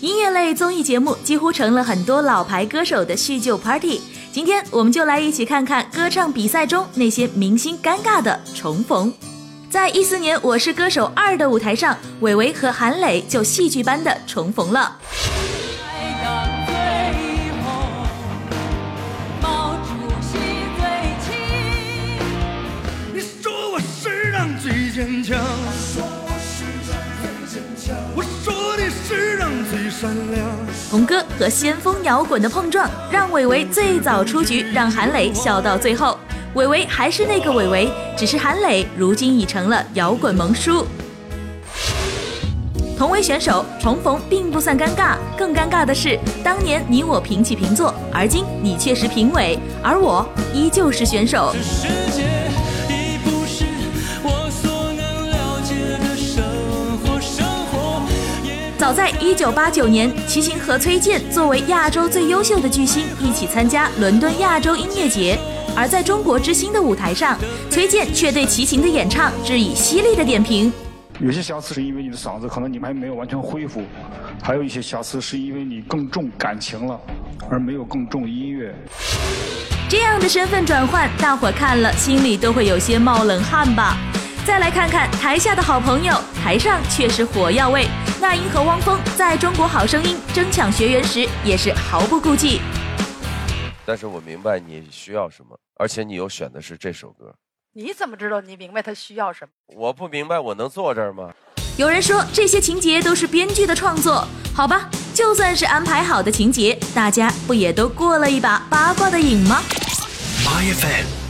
音乐类综艺节目几乎成了很多老牌歌手的叙旧 party。今天我们就来一起看看歌唱比赛中那些明星尴尬的重逢。在一四年《我是歌手二》的舞台上，韦唯和韩磊就戏剧般的重逢了。上最坚强，我说你世上最善良。红歌和先锋摇滚的碰撞，让韦唯最早出局，让韩磊笑到最后。韦唯还是那个韦唯，只是韩磊如今已成了摇滚萌叔。同为选手重逢并不算尴尬，更尴尬的是当年你我平起平坐，而今你却是评委，而我依旧是选手。早在一九八九年，齐秦和崔健作为亚洲最优秀的巨星一起参加伦敦亚洲音乐节，而在中国之星的舞台上，崔健却对齐秦的演唱致以犀利的点评。有些瑕疵是因为你的嗓子可能你们还没有完全恢复，还有一些瑕疵是因为你更重感情了，而没有更重音乐。这样的身份转换，大伙看了心里都会有些冒冷汗吧。再来看看台下的好朋友，台上却是火药味。那英和汪峰在中国好声音争抢学员时，也是毫不顾忌。但是我明白你需要什么，而且你又选的是这首歌。你怎么知道你明白他需要什么？我不明白，我能坐这儿吗？有人说这些情节都是编剧的创作，好吧，就算是安排好的情节，大家不也都过了一把八卦的瘾吗？My FM